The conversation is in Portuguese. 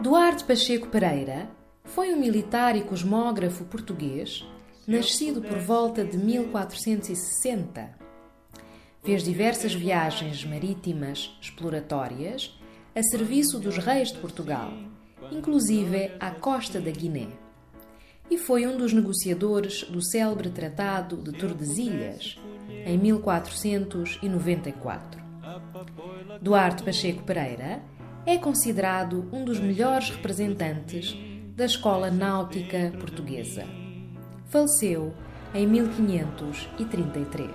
Duarte Pacheco Pereira foi um militar e cosmógrafo português, nascido por volta de 1460. Fez diversas viagens marítimas exploratórias a serviço dos reis de Portugal, inclusive à costa da Guiné. E foi um dos negociadores do célebre Tratado de Tordesilhas, em 1494. Duarte Pacheco Pereira é considerado um dos melhores representantes da escola náutica portuguesa. Faleceu em 1533.